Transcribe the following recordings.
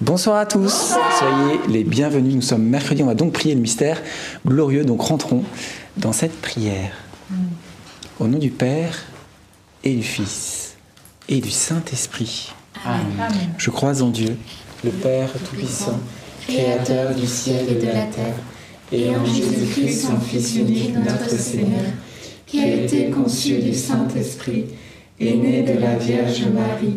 Bonsoir à tous, soyez les bienvenus. Nous sommes mercredi, on va donc prier le mystère glorieux, donc rentrons dans cette prière. Au nom du Père et du Fils et du Saint-Esprit. Amen. Je crois en Dieu, le Père Tout-Puissant, Créateur du ciel et de la terre, et en Jésus-Christ, son Fils unique, notre Seigneur, qui a été conçu du Saint-Esprit, et né de la Vierge Marie,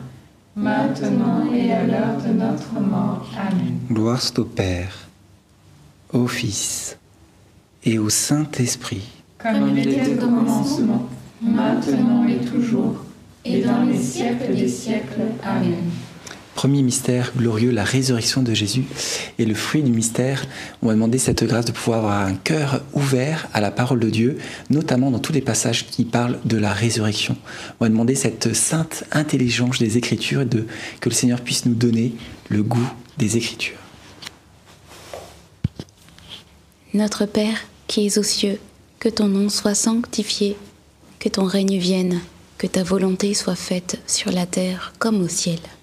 maintenant et à l'heure de notre mort. Amen. Gloire soit au Père, au Fils et au Saint-Esprit. Comme il était au commencement, maintenant et toujours, et dans les siècles des siècles. Amen. Premier mystère glorieux, la résurrection de Jésus. Et le fruit du mystère, on va demander cette grâce de pouvoir avoir un cœur ouvert à la parole de Dieu, notamment dans tous les passages qui parlent de la résurrection. On va demander cette sainte intelligence des Écritures et de, que le Seigneur puisse nous donner le goût des Écritures. Notre Père qui es aux cieux, que ton nom soit sanctifié, que ton règne vienne, que ta volonté soit faite sur la terre comme au ciel.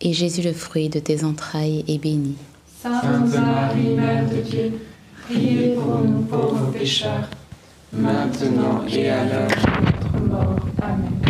Et Jésus, le fruit de tes entrailles, est béni. Sainte Marie, Mère de Dieu, priez pour nous pauvres pécheurs, maintenant et à l'heure de notre mort. Amen.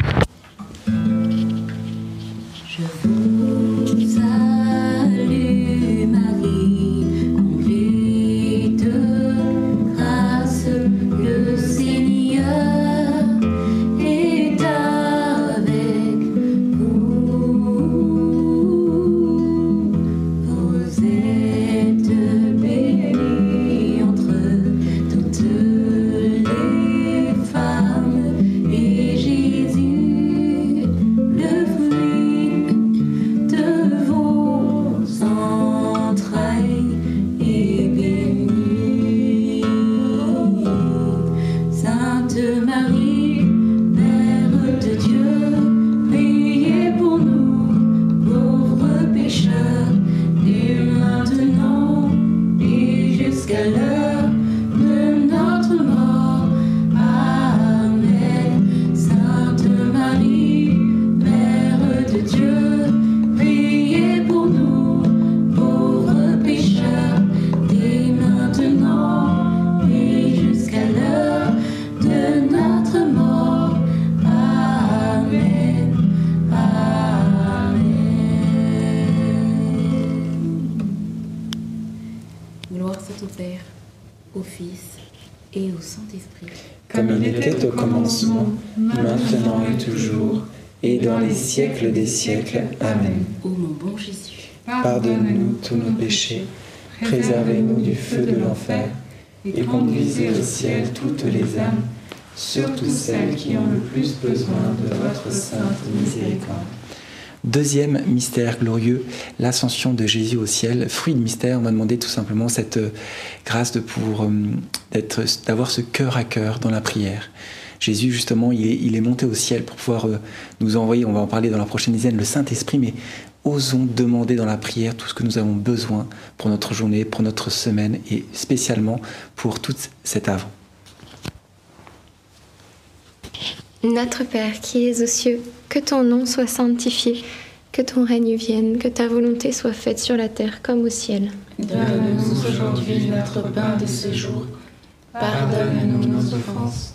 Siècles des siècles. Amen. Ô mon bon Jésus, Pardonne-nous tous nos péchés, préservez-nous du feu de l'enfer, et conduisez au ciel toutes les âmes, surtout celles qui ont le plus besoin de votre sainte miséricorde. Deuxième mystère glorieux, l'ascension de Jésus au ciel. Fruit de mystère, on m'a demandé tout simplement cette euh, grâce de pour euh, d'avoir ce cœur à cœur dans la prière. Jésus, justement, il est, il est monté au ciel pour pouvoir euh, nous envoyer, on va en parler dans la prochaine dizaine, le Saint-Esprit, mais osons demander dans la prière tout ce que nous avons besoin pour notre journée, pour notre semaine et spécialement pour tout cet avant. Notre Père qui es aux cieux, que ton nom soit sanctifié, que ton règne vienne, que ta volonté soit faite sur la terre comme au ciel. Donne-nous aujourd'hui notre pain de ce jour. Pardonne-nous nos offenses,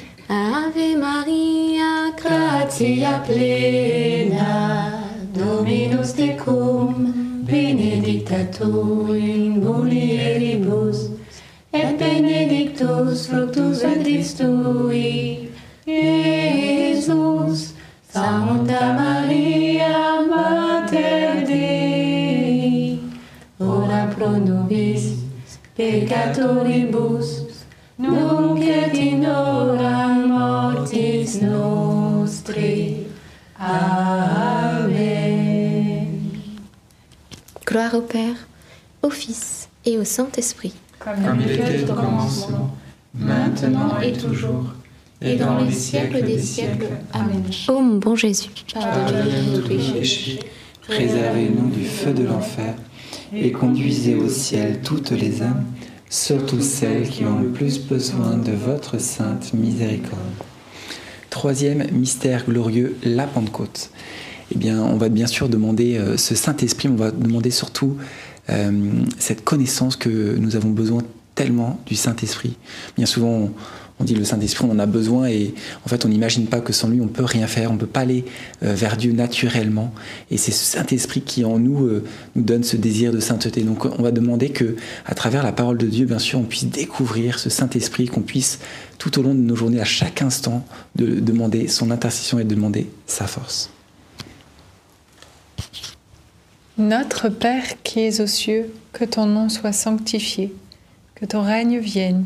Ave Maria, gratia plena, Dominus tecum, benedicta tu in mulieribus, et benedictus fructus ventris tui, Iesus. Sancta Maria, Mater Dei, ora pro nobis peccatoribus, nunc et in hora mortis nostri. Amen. Gloire au Père, au Fils et au Saint-Esprit. Comme il était au commencement, maintenant et toujours, et dans les siècles des siècles. Amen. Ô mon bon Jésus, Pardonnez-nous tous nos péchés, préservez-nous du feu de l'enfer, et conduisez au ciel toutes les âmes, surtout celles qui ont le plus besoin de votre sainte miséricorde. Troisième mystère glorieux, la Pentecôte. Eh bien, on va bien sûr demander euh, ce Saint-Esprit, on va demander surtout euh, cette connaissance que nous avons besoin tellement du Saint-Esprit. Bien souvent, on, dit le Saint-Esprit, on en a besoin et en fait, on n'imagine pas que sans lui, on peut rien faire, on peut pas aller euh, vers Dieu naturellement. Et c'est ce Saint-Esprit qui en nous euh, nous donne ce désir de sainteté. Donc, on va demander que, à travers la parole de Dieu, bien sûr, on puisse découvrir ce Saint-Esprit, qu'on puisse tout au long de nos journées, à chaque instant, de demander son intercession et de demander sa force. Notre Père qui es aux cieux, que ton nom soit sanctifié, que ton règne vienne,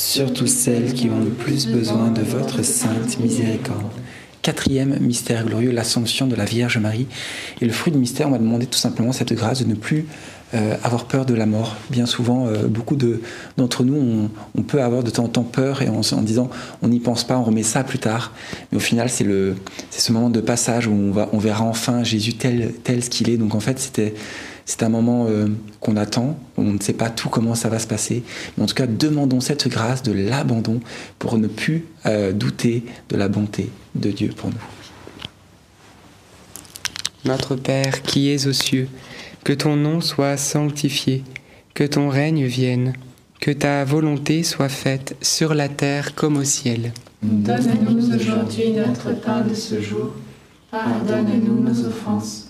surtout celles qui ont le plus besoin de votre sainte miséricorde. Quatrième mystère glorieux, l'assomption de la Vierge Marie. Et le fruit du mystère, on m'a demandé tout simplement cette grâce de ne plus euh, avoir peur de la mort. Bien souvent, euh, beaucoup de- d'entre nous, on, peut avoir de temps en temps peur et en, disant on n'y pense pas, on remet ça plus tard. Mais au final, c'est ce moment de passage où on, va, on verra enfin Jésus tel, tel ce qu'il est. Donc en fait, c'était c'est un moment euh, qu'on attend, on ne sait pas tout comment ça va se passer, mais en tout cas, demandons cette grâce de l'abandon pour ne plus euh, douter de la bonté de Dieu pour nous. Notre Père qui es aux cieux, que ton nom soit sanctifié, que ton règne vienne, que ta volonté soit faite sur la terre comme au ciel. Donne-nous aujourd'hui notre pain de ce jour. Pardonne-nous nos offenses,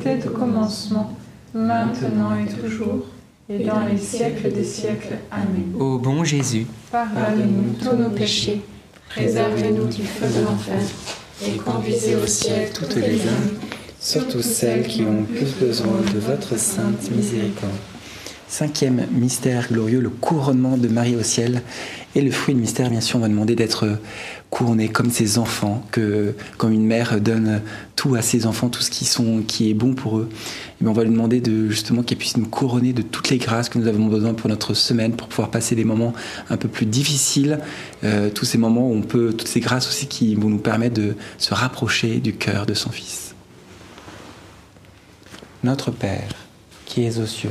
Était au commencement, maintenant et toujours, et dans les siècles des siècles. Amen. Ô bon Jésus, Pardonnez-nous tous nos péchés, préservez-nous du feu de l'enfer, et conduisez au ciel toutes les âmes, surtout celles qui ont plus besoin de votre sainte miséricorde. Cinquième mystère glorieux, le couronnement de Marie au ciel. Et le fruit du mystère, bien sûr, on va demander d'être couronné comme ses enfants, que comme une mère donne tout à ses enfants, tout ce qui, est bon pour eux. Et bien on va lui demander de, justement qu'elle puisse nous couronner de toutes les grâces que nous avons besoin pour notre semaine, pour pouvoir passer des moments un peu plus difficiles, euh, tous ces moments où on peut, toutes ces grâces aussi qui vont nous permettre de se rapprocher du cœur de son Fils. Notre Père, qui es aux cieux,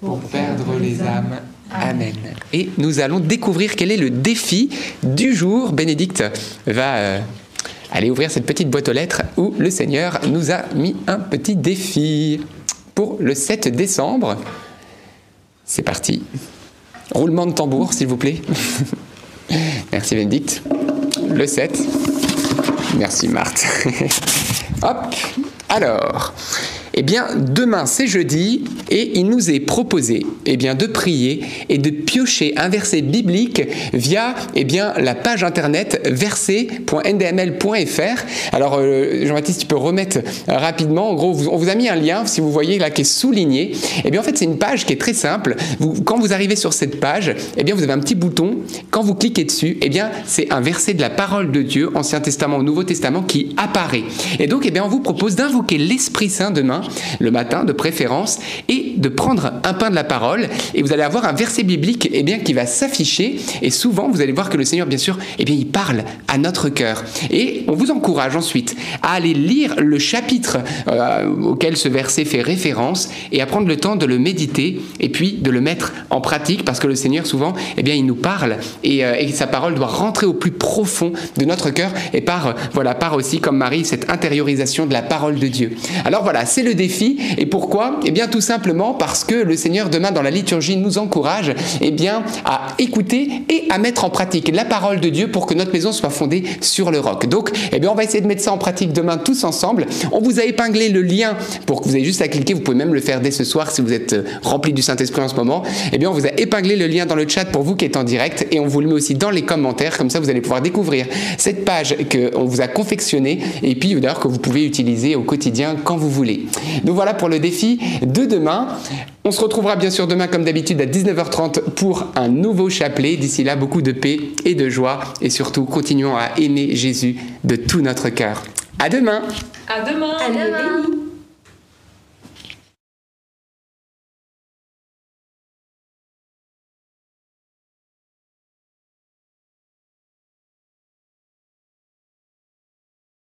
pour perdre les âmes. Amen. Et nous allons découvrir quel est le défi du jour. Bénédicte va euh, aller ouvrir cette petite boîte aux lettres où le Seigneur nous a mis un petit défi pour le 7 décembre. C'est parti. Roulement de tambour, s'il vous plaît. Merci Bénédicte. Le 7. Merci Marthe. Hop. Alors, Eh bien, demain, c'est jeudi, et il nous est proposé eh bien, de prier et de piocher un verset biblique via eh bien, la page internet verset.ndml.fr. Alors, euh, Jean-Baptiste, tu peux remettre rapidement. En gros, on vous a mis un lien, si vous voyez là, qui est souligné. Eh bien, en fait, c'est une page qui est très simple. Quand vous arrivez sur cette page, eh bien, vous avez un petit bouton. Quand vous cliquez dessus, eh bien, c'est un verset de la parole de Dieu, Ancien Testament ou Nouveau Testament, qui apparaît. Et donc, eh bien, on vous propose d'invoquer l'Esprit Saint demain, le matin de préférence, et de prendre un pain de la parole. Et vous allez avoir un verset biblique eh bien, qui va s'afficher. Et souvent, vous allez voir que le Seigneur, bien sûr, eh bien, il parle à notre cœur. Et on vous encourage ensuite à aller lire le chapitre euh, auquel ce verset fait référence et à prendre le temps de le méditer et puis de le mettre en pratique parce que le Seigneur, souvent, eh bien, il nous parle et, euh, sa parole doit rentrer au plus profond de notre cœur et par, voilà, par aussi, comme Marie, cette intériorisation de la parole de Dieu. Alors voilà, c'est le défi. Et pourquoi? Eh bien, tout simplement parce que le Seigneur, demain, dans la liturgie, nous encourage eh bien, à écouter et à mettre en pratique la parole de Dieu pour que notre maison soit fondée sur le roc. Donc, eh bien, on va essayer de mettre ça en pratique demain tous ensemble. On vous a épinglé le lien pour que vous ayez juste à cliquer. Vous pouvez même le faire dès ce soir si vous êtes euh, rempli du Saint-Esprit en ce moment. Eh bien, on vous a épinglé le lien dans le chat pour vous qui êtes en direct et on vous le met aussi dans les commentaires. Comme ça, vous allez pouvoir découvrir cette page qu'on vous a confectionnée et puis d'ailleurs que vous pouvez utiliser au quotidien quand vous voulez. Donc voilà pour le défi de demain. On se retrouvera bien sûr demain comme d'habitude à 19h30 pour un nouveau chapelet. D'ici là, beaucoup de paix et de joie et surtout continuons à aimer Jésus de tout notre cœur. À demain. À demain. À demain.